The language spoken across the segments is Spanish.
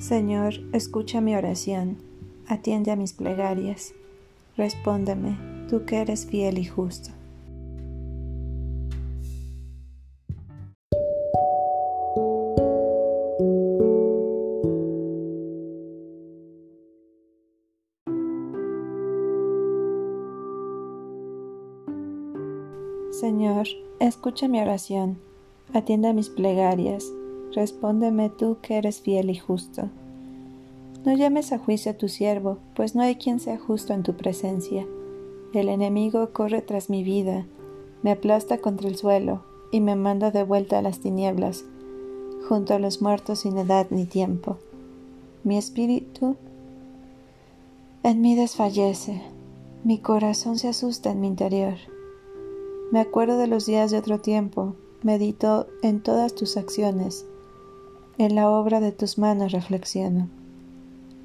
Señor, escucha mi oración, atiende a mis plegarias, respóndeme, tú que eres fiel y justo. Señor, escucha mi oración, atiende a mis plegarias, Respóndeme tú que eres fiel y justo. No llames a juicio a tu siervo, pues no hay quien sea justo en tu presencia. El enemigo corre tras mi vida, me aplasta contra el suelo y me manda de vuelta a las tinieblas, junto a los muertos sin edad ni tiempo. Mi espíritu en mí desfallece, mi corazón se asusta en mi interior. Me acuerdo de los días de otro tiempo, medito en todas tus acciones en la obra de tus manos reflexiono.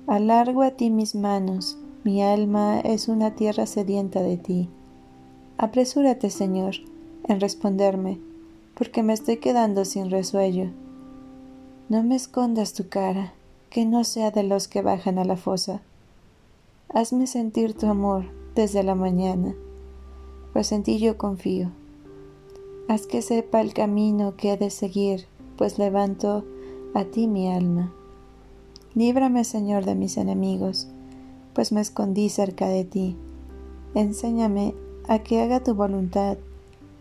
Alargo a ti mis manos, mi alma es una tierra sedienta de ti. Apresúrate, Señor, en responderme, porque me estoy quedando sin resuello. No me escondas tu cara, que no sea de los que bajan a la fosa. Hazme sentir tu amor desde la mañana, pues en ti yo confío. Haz que sepa el camino que he de seguir, pues levanto a ti mi alma. Líbrame, Señor, de mis enemigos, pues me escondí cerca de ti. Enséñame a que haga tu voluntad,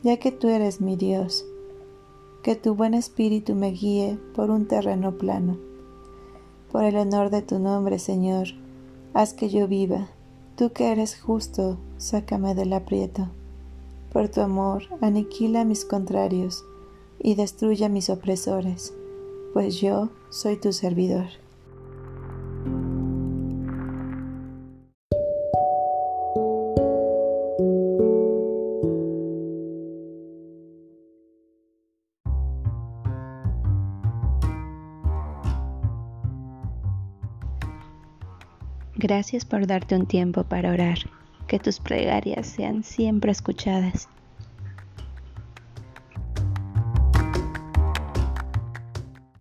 ya que tú eres mi Dios. Que tu buen espíritu me guíe por un terreno plano. Por el honor de tu nombre, Señor, haz que yo viva. Tú que eres justo, sácame del aprieto. Por tu amor, aniquila mis contrarios y destruya mis opresores pues yo soy tu servidor. Gracias por darte un tiempo para orar. Que tus plegarias sean siempre escuchadas.